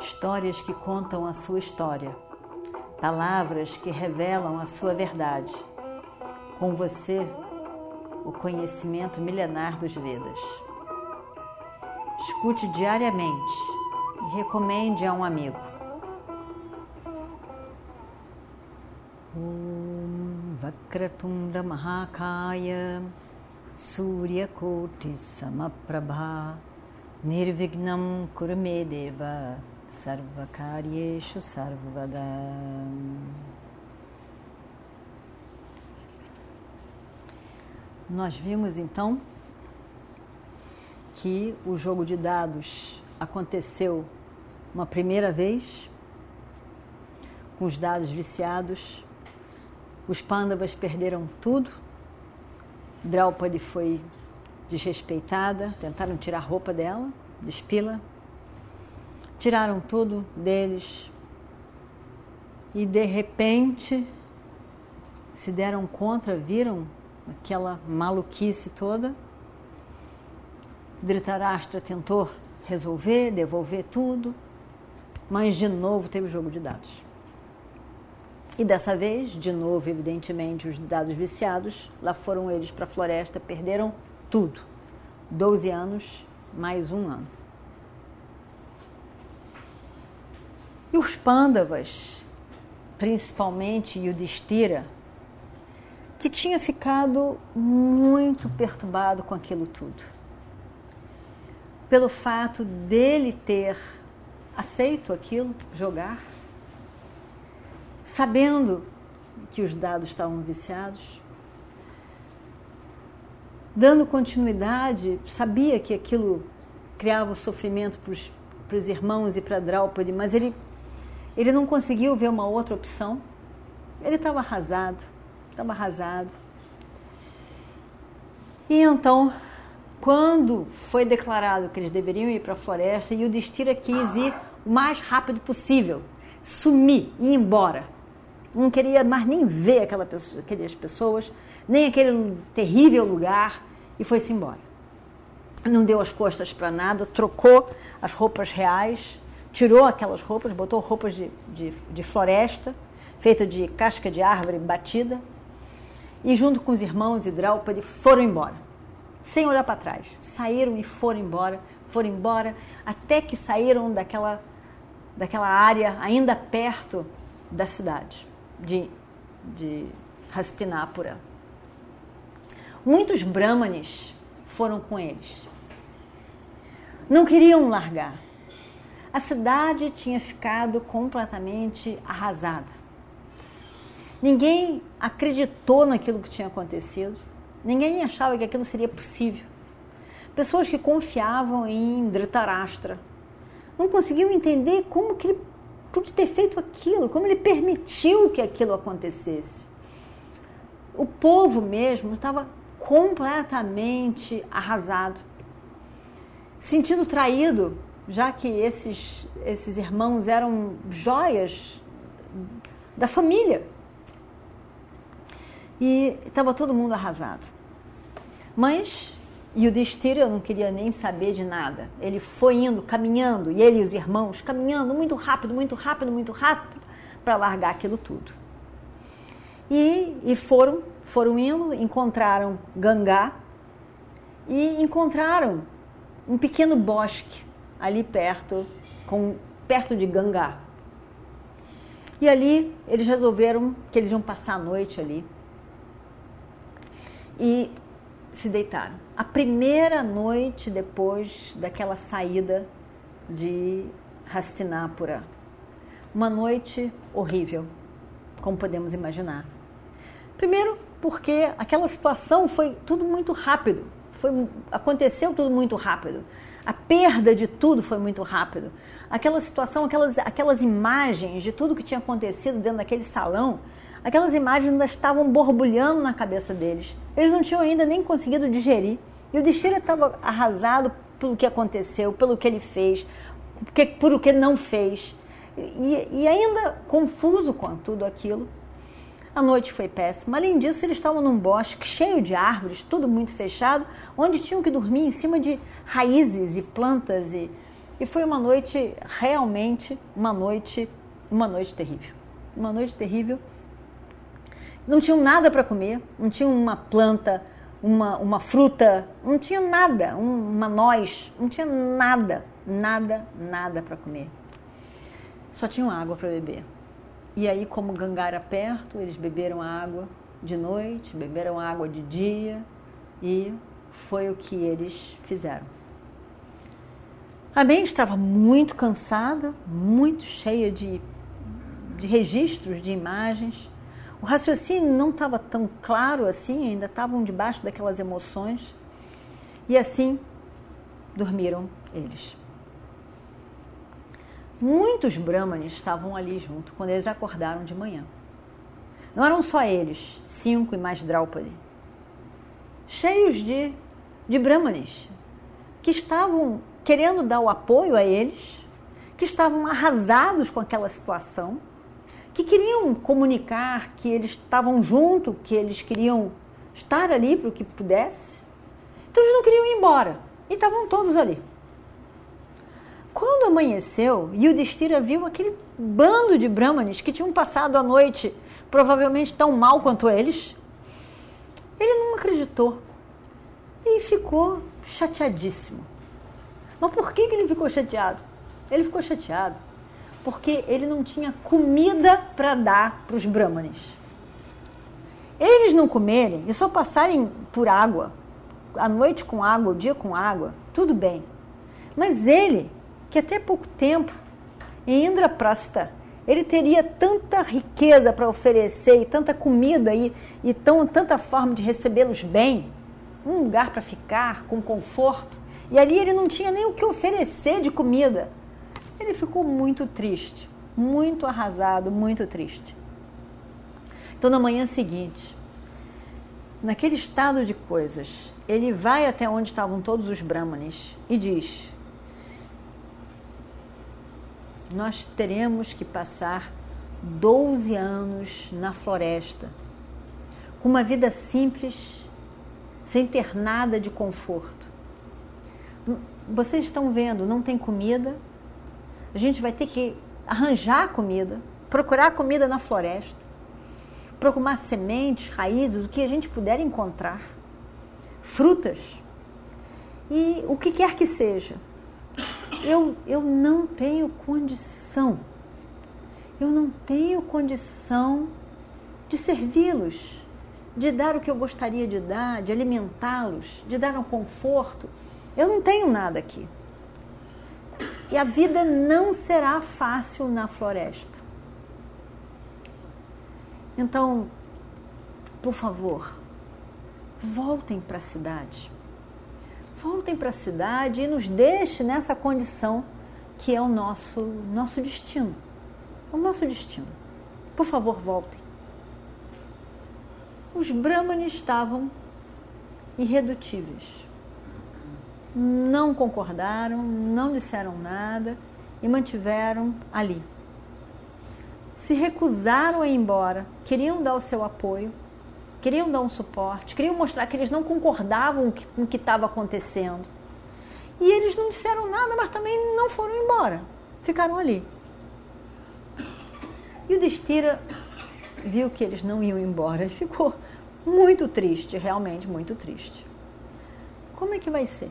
histórias que contam a sua história, palavras que revelam a sua verdade. Com você, o conhecimento milenar dos Vedas. Escute diariamente e recomende a um amigo. Om Vakratunda Mahakaya Suryakoti Samaprabha Nirvignam Kurumedeva Sarvakaryeshu Sarvada Nós vimos então que o jogo de dados aconteceu uma primeira vez com os dados viciados. Os pândavas perderam tudo. Draupadi foi desrespeitada, tentaram tirar a roupa dela, despila. Tiraram tudo deles. E de repente se deram contra, viram aquela maluquice toda. Dhritarashtra tentou resolver, devolver tudo, mas de novo teve jogo de dados. E dessa vez, de novo, evidentemente, os dados viciados, lá foram eles para a floresta, perderam tudo. 12 anos, mais um ano. E os pândavas, principalmente Yudhishthira, que tinha ficado muito perturbado com aquilo tudo. Pelo fato dele ter aceito aquilo, jogar, sabendo que os dados estavam viciados, dando continuidade, sabia que aquilo criava sofrimento para os irmãos e para Draupadi, mas ele, ele não conseguiu ver uma outra opção. Ele estava arrasado estava arrasado. E então, quando foi declarado que eles deveriam ir para a floresta, e o Destira quis ir o mais rápido possível, sumir, ir embora. Não queria mais nem ver aquela pessoa, aquelas pessoas, nem aquele terrível lugar, e foi-se embora. Não deu as costas para nada, trocou as roupas reais, tirou aquelas roupas, botou roupas de, de, de floresta, feita de casca de árvore batida, e junto com os irmãos e Draupadi foram embora, sem olhar para trás. Saíram e foram embora, foram embora, até que saíram daquela, daquela área ainda perto da cidade de, de Hastinapura. Muitos brahmanes foram com eles. Não queriam largar. A cidade tinha ficado completamente arrasada. Ninguém acreditou naquilo que tinha acontecido. Ninguém achava que aquilo seria possível. Pessoas que confiavam em Dhritarashtra não conseguiam entender como que ele pôde ter feito aquilo, como ele permitiu que aquilo acontecesse. O povo mesmo estava completamente arrasado, sentindo traído, já que esses, esses irmãos eram joias da família e estava todo mundo arrasado. Mas e o Destira não queria nem saber de nada. Ele foi indo, caminhando, e ele e os irmãos caminhando muito rápido, muito rápido, muito rápido, para largar aquilo tudo. E, e foram, foram indo, encontraram Gangá e encontraram um pequeno bosque ali perto, com, perto de Gangá. E ali eles resolveram que eles iam passar a noite ali e se deitaram. A primeira noite depois daquela saída de Hastinapura. Uma noite horrível, como podemos imaginar. Primeiro, porque aquela situação foi tudo muito rápido, foi, aconteceu tudo muito rápido. A perda de tudo foi muito rápido. Aquela situação, aquelas, aquelas imagens de tudo que tinha acontecido dentro daquele salão, aquelas imagens ainda estavam borbulhando na cabeça deles. Eles não tinham ainda nem conseguido digerir. E o destino estava arrasado pelo que aconteceu, pelo que ele fez, por o que não fez. E, e ainda confuso com tudo aquilo. A noite foi péssima. Além disso, eles estavam num bosque cheio de árvores, tudo muito fechado, onde tinham que dormir em cima de raízes e plantas e, E foi uma noite, realmente, uma noite, uma noite terrível. Uma noite terrível. Não tinham nada para comer, não tinham uma planta, uma, uma fruta, não tinha nada, um, uma noz, não tinha nada, nada, nada para comer. Só tinham água para beber. E aí, como Gangar era perto, eles beberam água de noite, beberam água de dia e foi o que eles fizeram. A mente estava muito cansada, muito cheia de, de registros, de imagens. O raciocínio não estava tão claro assim, ainda estavam debaixo daquelas emoções. E assim dormiram eles. Muitos brahmanes estavam ali junto quando eles acordaram de manhã. Não eram só eles, cinco e mais Draupadi. Cheios de, de brahmanes que estavam querendo dar o apoio a eles, que estavam arrasados com aquela situação, que queriam comunicar que eles estavam junto, que eles queriam estar ali para o que pudesse. Então eles não queriam ir embora e estavam todos ali. Quando amanheceu, Yudhishthira viu aquele bando de brahmanes que tinham passado a noite provavelmente tão mal quanto eles. Ele não acreditou e ficou chateadíssimo. Mas por que, ele ficou chateado? Ele ficou chateado porque ele não tinha comida para dar para os brahmanes. Eles não comerem e só passarem por água, a noite com água, o dia com água, tudo bem. Mas ele, que até pouco tempo, em Indraprasta, ele teria tanta riqueza para oferecer e tanta comida e, e tão, tanta forma de recebê-los bem, um lugar para ficar com conforto. E ali ele não tinha nem o que oferecer de comida. Ele ficou muito triste, muito arrasado, muito triste. Então, na manhã seguinte, naquele estado de coisas, ele vai até onde estavam todos os brahmanes e diz: nós teremos que passar 12 anos na floresta, com uma vida simples, sem ter nada de conforto. Vocês estão vendo, não tem comida, a gente vai ter que arranjar comida, procurar comida na floresta, procurar sementes, raízes, o que a gente puder encontrar, frutas. E o que quer que seja eu, eu não tenho condição, eu não tenho condição de servi-los, de dar o que eu gostaria de dar, de alimentá-los, de dar um conforto. Eu não tenho nada aqui. E a vida não será fácil na floresta. Então, por favor, voltem para a cidade voltem para a cidade e nos deixe nessa condição que é o nosso, nosso destino. O nosso destino. Por favor, voltem. Os Brahmanes estavam irredutíveis. Não concordaram, não disseram nada e mantiveram ali. Se recusaram a ir embora, queriam dar o seu apoio, queriam dar um suporte, queriam mostrar que eles não concordavam com o que estava acontecendo. E eles não disseram nada, mas também não foram embora, ficaram ali. E o Destira viu que eles não iam embora e ficou muito triste, realmente muito triste. Como é que vai ser?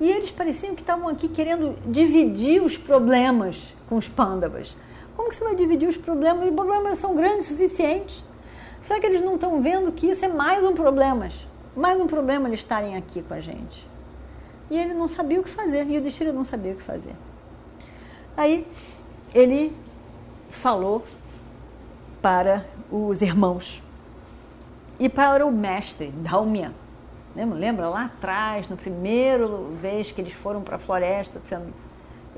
E eles pareciam que estavam aqui querendo dividir os problemas com os pândavas. Como que você vai dividir os problemas? Os problemas são grandes o suficientes. Será que eles não estão vendo que isso é mais um problema? Mais um problema eles estarem aqui com a gente. E ele não sabia o que fazer, e o Destino não sabia o que fazer. Aí ele falou para os irmãos e para o mestre, Dalmia. Lembra, lembra lá atrás, no primeiro vez que eles foram para a floresta, sendo,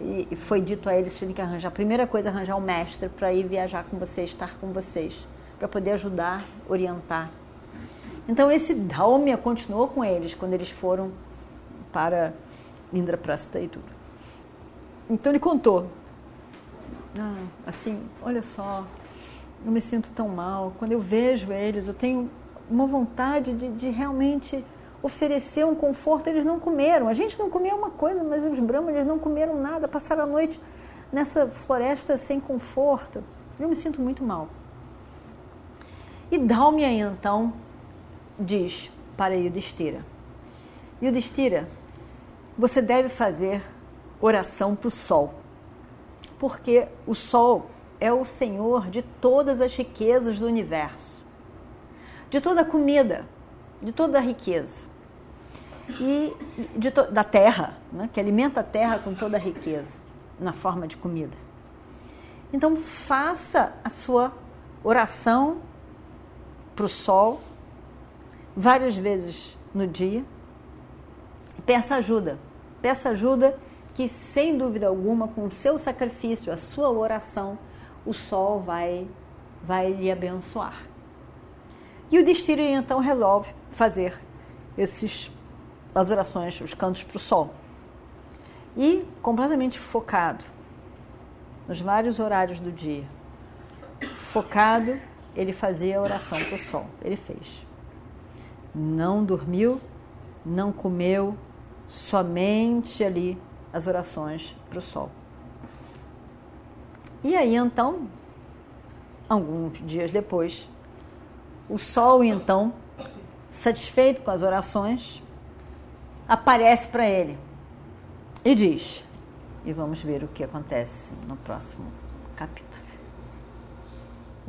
e foi dito a eles que tinham que arranjar, a primeira coisa, arranjar um mestre para ir viajar com vocês, estar com vocês para poder ajudar, orientar. Então esse Dalmia continuou com eles quando eles foram para Indraprastha e tudo. Então ele contou. Ah, assim, olha só, eu me sinto tão mal. Quando eu vejo eles, eu tenho uma vontade de, de realmente oferecer um conforto, eles não comeram. A gente não comeu uma coisa, mas os brahmanes não comeram nada, passaram a noite nessa floresta sem conforto. Eu me sinto muito mal. E Dalmia então diz para Yudhishthira: Yudhishthira, você deve fazer oração para o sol, porque o sol é o senhor de todas as riquezas do universo, de toda a comida, de toda a riqueza e da terra, né, que alimenta a terra com toda a riqueza na forma de comida. Então faça a sua oração para o sol várias vezes no dia. Peça ajuda. Peça ajuda que, sem dúvida alguma, com o seu sacrifício, a sua oração, o sol vai, vai lhe abençoar. E o destino então resolve fazer esses as orações, os cantos para o sol. E completamente focado nos vários horários do dia. Focado, ele fazia a oração para o sol. Ele fez. Não dormiu, não comeu, somente ali as orações para o sol. E aí então, alguns dias depois, o sol então, satisfeito com as orações, aparece para ele e diz: e vamos ver o que acontece no próximo capítulo.